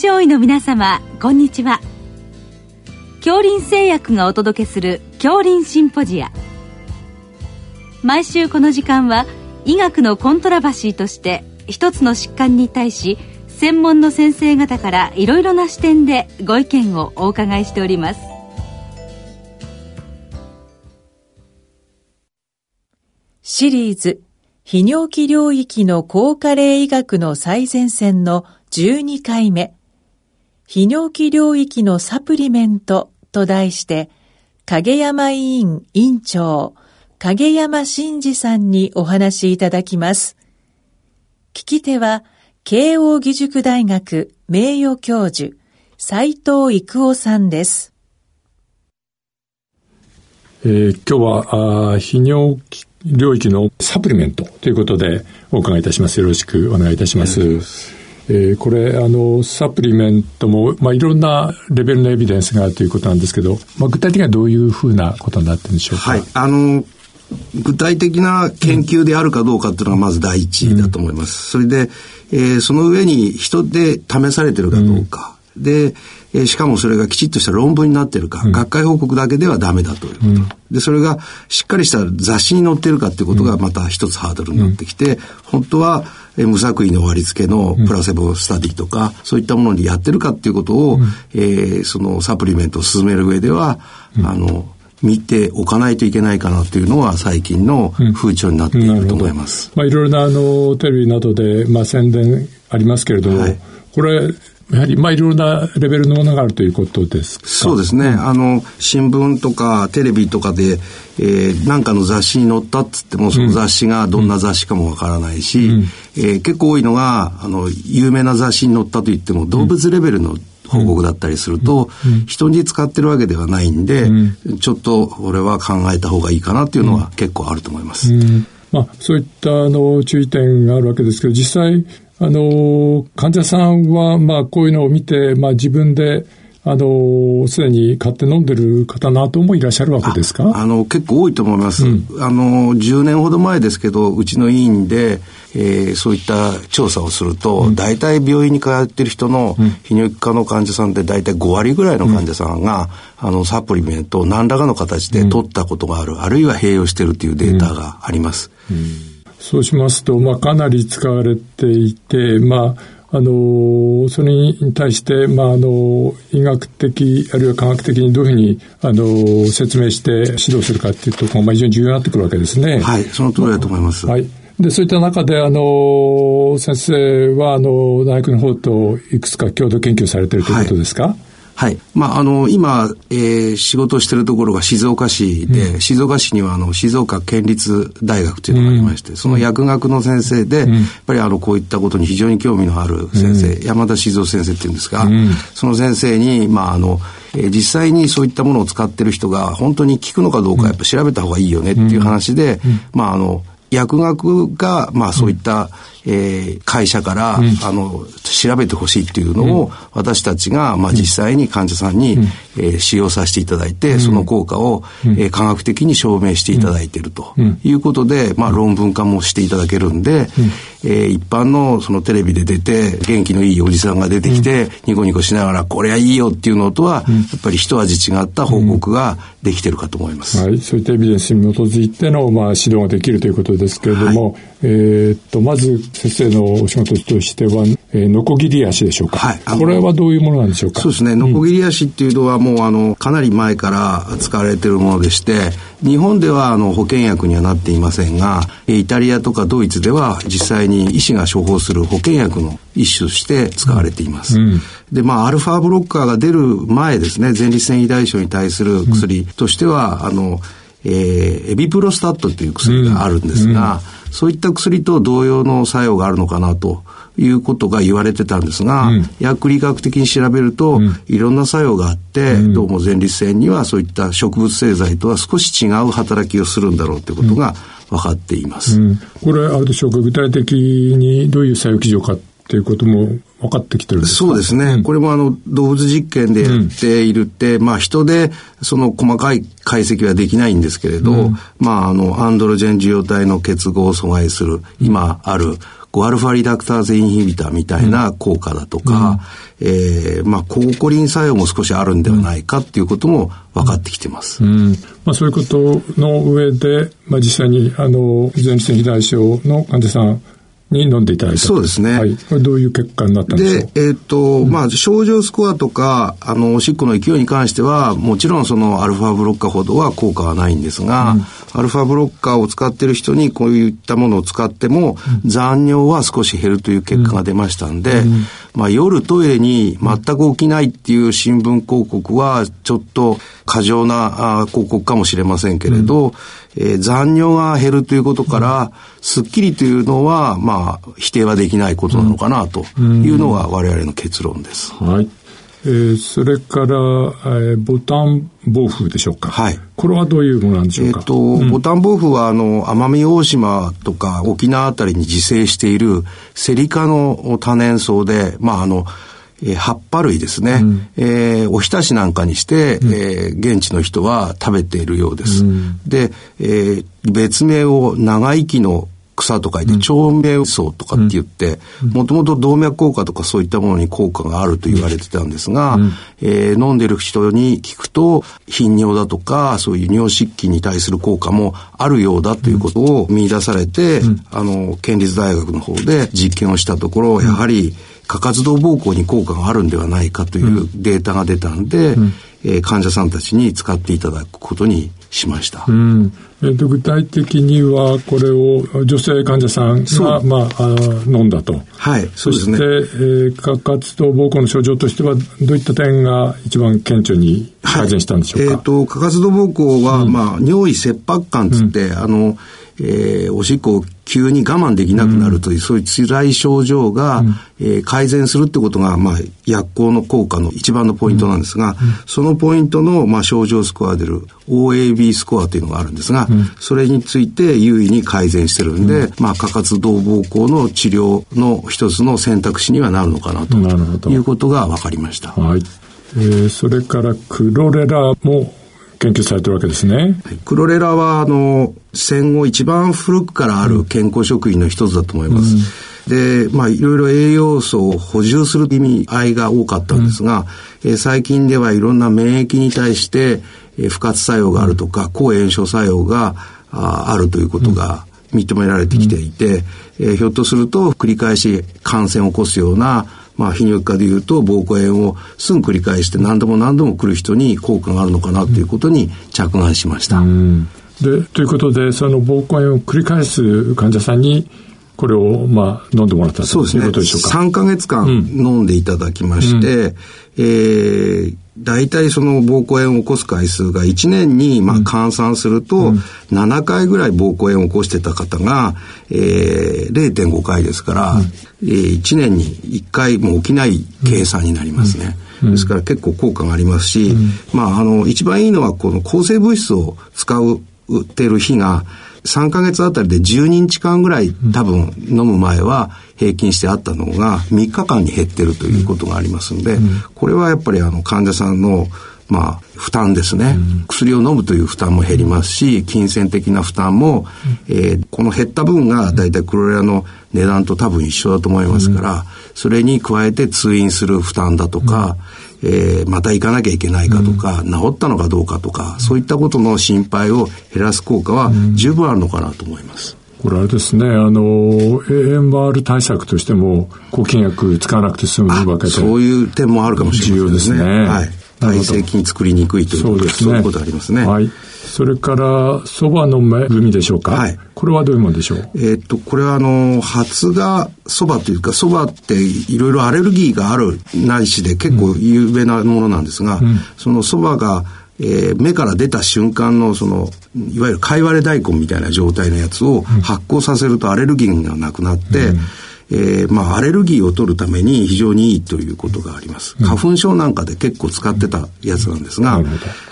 症医の皆様こんにちは。恐林製薬がお届けする恐林シンポジア。毎週この時間は医学のコントラバシーとして一つの疾患に対し専門の先生方からいろいろな視点でご意見をお伺いしております。シリーズ泌尿器領域の高加齢医学の最前線の12回目。泌尿器領域のサプリメントと題して影山委員委員長影山真二さんにお話しいただきます。聞き手は慶応義塾大学名誉教授斉藤育夫さんです。えー、今日はあ泌尿器領域のサプリメントということでお伺いいたします。よろしくお願いいたします。えー、これ、あの、サプリメントも、まあ、いろんなレベルのエビデンスがあるということなんですけど、まあ、具体的にはどういうふうなことになってるんでしょうか？はい。あの、具体的な研究であるかどうかっていうのがまず第一だと思います。それで、えー、その上に人で試されてるかどうか。で、えー、しかもそれがきちっとした論文になってるか、うん、学会報告だけではダメだということ。うん、で、それがしっかりした雑誌に載ってるかっていうことがまた一つハードルになってきて、本当は、えー、無作為の割り付けのプラセボスタディとか、そういったものにやってるかっていうことを、えー、そのサプリメントを進める上では、あの、見ておかないといけないかなというのは最近の風潮になっていると思います。うん、まあいろいろなあのテレビなどでまあ宣伝ありますけれども、はい、これやはり、まあ、いろいろなレベルのものがあるということですか？そうですね。あの、新聞とかテレビとかで、えー、なんかの雑誌に載ったっつっても、その雑誌がどんな雑誌かもわからないし、うん、えー、結構多いのが、あの、有名な雑誌に載ったと言っても、動物レベルの報告だったりすると、人に使ってるわけではないんで、ちょっとこれは考えた方がいいかなっていうのは結構あると思います。まあ、そういったあの注意点があるわけですけど、実際、あの、患者さんは、まあ、こういうのを見て、まあ、自分で、あの、すでに買って飲んでる方などもいらっしゃるわけですか？あの、結構多いと思います。うん、あの、10年ほど前ですけど、うちの委員で、えー、そういった調査をすると、うん、大体病院に通ってる人の泌尿器科の患者さんって大体5割ぐらいの患者さんが、うん、あの、サプリメントを何らかの形で取ったことがある、あるいは併用してるというデータがあります。そうしますと、まあ、かなり使われていて、まあ、あの、それに対して、まあ、あの、医学的、あるいは科学的にどういうふうに、あの、説明して指導するかっていうところが、まあ、非常に重要になってくるわけですね。はい、その通りだと思います。はい。で、そういった中で、あの、先生は、あの、大学の方といくつか共同研究されているということですか、はいはい。まあ、あの、今、えー、仕事してるところが静岡市で、うん、静岡市には、あの、静岡県立大学というのがありまして、うん、その薬学の先生で、うん、やっぱりあの、こういったことに非常に興味のある先生、山田静夫先生っていうんですが、その先生に、まあ、あの、えー、実際にそういったものを使ってる人が本当に効くのかどうかやっぱ調べた方がいいよねっていう話で、まあ、あの、薬学が、まあそういった、えー、会社から、うん、あの、調べてほしいっていうのを、私たちが、まあ実際に患者さんに、うん、えー、使用させていただいて、その効果を、うん、えー、科学的に証明していただいているということで、まあ論文化もしていただけるんで、えー、一般のそのテレビで出て、元気のいいおじさんが出てきて、ニコニコしながら、これはいいよっていうのとは、やっぱり一味違った報告ができてるかと思います。はい、そういったエビデンスに基づいての、まあ、指導ができるということですけれども、はい、えー、っと、まず先生のお仕事としては、えー、ノコギリ足でしょうか。はい。これはどういうものなんでしょうか？そうですね。ノコギリ足っていうのはもう、あの、かなり前から使われているものでして、日本ではあの保険薬にはなっていませんが、イタリアとかドイツでは実際に医師が処方する保険薬の一種として使われています。うん、で、まあ、アルファブロッカーが出る前ですね、前立腺肥大症に対する薬としては、あの、えー、エビプロスタットという薬があるんですが、うんそういった薬と同様の作用があるのかなということが言われてたんですが、うん、薬理学的に調べると、うん、いろんな作用があって、うん、どうも前立腺にはそういった植物製剤とは少し違う働きをするんだろうということが分かっています。これ、あるでしょうか、具体的にどういう作用基準かっていうことも分かってきてるそうですね。うん、これもあの、動物実験でやっているって、うん、まあ人でその細かい解析はできないんですけれど、うん、まああの、アンドロジェン受容体の結合を阻害する、今あるこうアルファリダクターゼインヒビターみたいな効果だとか、うん、えー、まあ、抗コリン作用も少しあるんではないかっていうことも分かってきてます。うん、まあ、そういうことの上で、まあ、実際に、あの、前立腺肥大症の患者さんに飲んでいただいたそうですね。はい。これどういう結果になったんでしょう？で、えっ、ー、と、うん、まあ、症状スコアとか、あの、おしっこの勢いに関しては、もちろんそのアルファブロッカーほどは効果はないんですが、うん、アルファブロッカーを使っている人にこういったものを使っても、うん、残尿は少し減るという結果が出ましたんで、まあ、夜トイレに全く起きないっていう新聞広告は、ちょっと過剰な広告かもしれませんけれど、えー、残尿が減るということから、すっきりというのは、まあ、否定はできないことなのかなというのが我々の結論です。はい。えー、それから、えー、ボタン暴風でしょうか。はい。これはどういうものなんでしょうか。えっ、と、うん、ボタン暴風は、あの、奄美大島とか沖縄あたりに自生しているセリ科の多年草で、まあ、あの、えー、葉っぱ類ですね、うん、えー、おひたしなんかにして、うん、えー、現地の人は食べているようです。うん、で、えー、別名を長生きの草と書いて、長命草とかって言って、もともと動脈硬化とかそういったものに効果があると言われてたんですが、うん、えー、飲んでる人に聞くと、頻尿だとか、そういう尿失禁に対する効果もあるようだということを見出されて、うん、あの、県立大学の方で実験をしたところ、やはり、過活動膀胱に効果があるんではないかというデータが出たんで、うん、えー、患者さんたちに使っていただくことにしました。うんえーと、具体的にはこれを女性患者さんが、まあ、あ飲んだと。はい、そして、ね、えー、過活動膀胱の症状としてはどういった点が一番顕著に改善したんでしょうか、はい、えーと、過活動膀胱は、うん、まあ、尿意切迫感つって、うん、あのえー、おしっこを急に我慢できなくなるという、うん、そういう辛い症状が、うん、えー、改善するってことが、まあ、薬効の効果の一番のポイントなんですが、うん、そのポイントの、まあ、症状スコアでる OAB スコアというのがあるんですが、それについて優位に改善してるんで、まあ、過活動膀胱の治療の一つの選択肢にはなるのかなということが分かりました。はい。えー、それからクロレラも研究されてるわけですね。クロレラは、あの、戦後一番古くからある健康食品の一つだと思います。うん、で、まあ、いろいろ栄養素を補充する意味合いが多かったんですが、うん、え最近ではいろんな免疫に対して、え不活作用があるとか、抗炎症作用がああるということが認められてきていて、えひょっとすると繰り返し感染を起こすようなまあ、泌尿器科でいうと膀胱炎をすぐ繰り返して何度も何度も来る人に効果があるのかなということに着眼しました。でということでその膀胱炎を繰り返す患者さんにこれを、まあ、飲んでもらったということでしょうか。3ヶ月間飲んでいただきまして、うん、えー、大体その膀胱炎を起こす回数が1年にまあ換算すると、7回ぐらい膀胱炎を起こしてた方が、えー、0.5回ですから、うん、えー、1年に1回も起きない計算になりますね。ですから結構効果がありますし、まあ、あの、一番いいのはこの抗生物質を使うってる日が、3ヶ月あたりで10日間ぐらい多分飲む前は平均してあったのが3日間に減ってるということがありますんで、これはやっぱりあの患者さんのまあ、負担ですね、うん、薬を飲むという負担も減りますし、金銭的な負担も、うん、えー、この減った分が大体クロレラの値段と多分一緒だと思いますから、うん、それに加えて通院する負担だとか、えー、また行かなきゃいけないかとか、うん、治ったのかどうかとか、そういったことの心配を減らす効果は十分あるのかなと思います。これあれですね、あの、AMR 対策としても、抗菌薬使わなくて済むわけで。そういう点もあるかもしれませんね。重要ですね。はい。耐性菌作りにくいというそうですね。そういうことありますね。はい。それから、そばの恵みでしょうか？はい。これはどういうものでしょう？えっと、これはあの、発芽そばというか、そばっていろいろアレルギーがあるないしで結構有名なものなんですが、うん、そのそばが、えー、目から出た瞬間のそのいわゆる貝割れ大根みたいな状態のやつを発酵させるとアレルギーがなくなって、うんえー、まあ、アレルギーを取るために非常にいいということがあります。花粉症なんかで結構使ってたやつなんですが、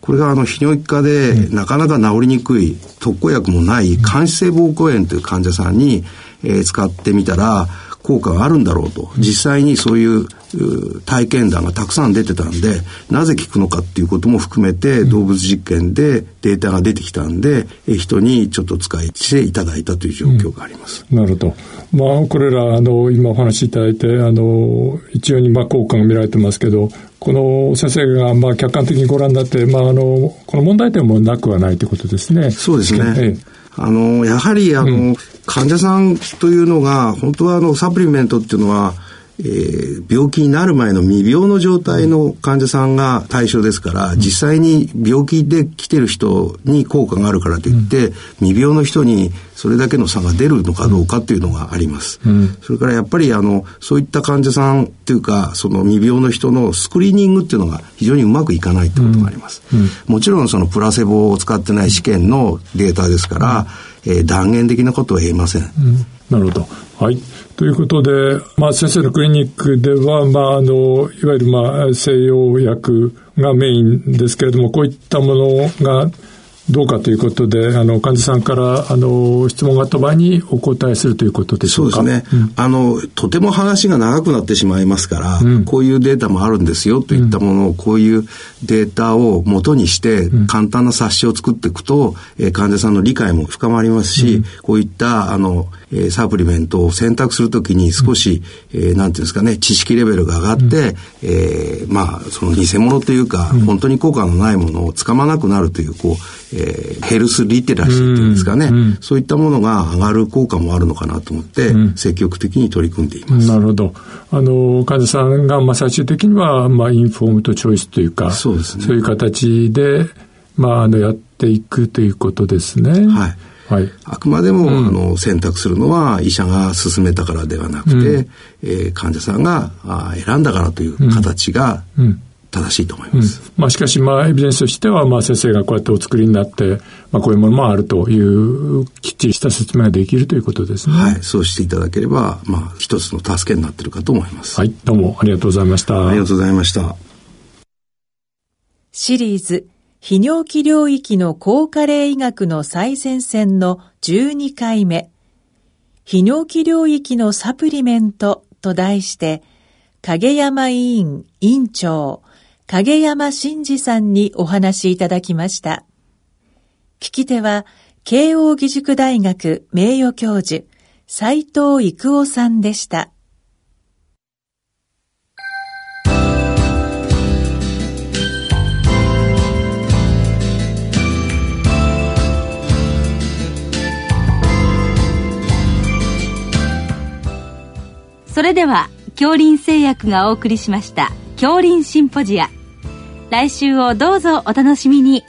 これがあの、泌尿器科でなかなか治りにくい、特効薬もない、間質性膀胱炎という患者さんに、えー、使ってみたら、効果があるんだろうと、実際にそういう体験談がたくさん出てたんで、なぜ効くのかっていうことも含めて、動物実験でデータが出てきたんで、人にちょっと使いしていただいたという状況があります。うん、なるほど。まあ、これら、あの、今お話しいただいて、あの、一応にまあ効果が見られてますけど、この先生がまあ客観的にご覧になって、まあ、あの、この問題点もなくはないということですね。そうですね。ええあの、やはり、あの、うん、患者さんというのが、本当はあの、サプリメントっていうのは、えー、病気になる前の未病の状態の患者さんが対象ですから、実際に病気で来てる人に効果があるからといって、未病の人にそれだけの差が出るのかどうかっていうのがあります。うん、それからやっぱりあの、そういった患者さんっていうか、その未病の人のスクリーニングっていうのが非常にうまくいかないってことがあります。うん。うん、もちろんそのプラセボを使ってない試験のデータですから、えー、断言的なことは言えません。なるほど。はい。ということで、まあ、先生のクリニックでは、まあ、あの、いわゆる、まあ、西洋薬がメインですけれども、こういったものがどうかということで、あの、患者さんから、あの、質問があった場合にお答えするということでしょうか？そうですね。うん、あの、とても話が長くなってしまいますから、うん、こういうデータもあるんですよといったものを、こういうデータを元にして、簡単な冊子を作っていくと、えー、患者さんの理解も深まりますし、こういった、あの、えー、サプリメントを選択するときに少し、うん、えー、なんていうんですかね、知識レベルが上がって、うん、えー、まあ、その偽物というか、うん、本当に効果のないものをつかまなくなるという、こう、えー、ヘルスリテラシーっていうんですかね、うん、そういったものが上がる効果もあるのかなと思って、積極的に取り組んでいます。なるほど。あの、患者さんが、まあ、最終的には、まあ、インフォームとチョイスというか、そうですね。そういう形で、まあ、あの、やっていくということですね。はい。はい、あくまでも、うん、あの選択するのは医者が勧めたからではなくて、うん、えー、患者さんがあ選んだからという形が、正しいと思います。うん、まあ、しかし、まあ、エビデンスとしては、まあ、先生がこうやってお作りになって、まあ、こういうものもあるという、きっちりした説明ができるということですね。はい。そうしていただければ、まあ、一つの助けになっているかと思います。はい。どうもありがとうございました。ありがとうございました。シリーズ、泌尿器領域の高加齢医学の最前線の12回目、泌尿器領域のサプリメントと題して、影山委員委員長、影山真二さんにお話いただきました。聞き手は、慶応義塾大学名誉教授、斉藤育夫さんでした。それでは恐林製薬がお送りしました恐林シンポジア来週をどうぞお楽しみに。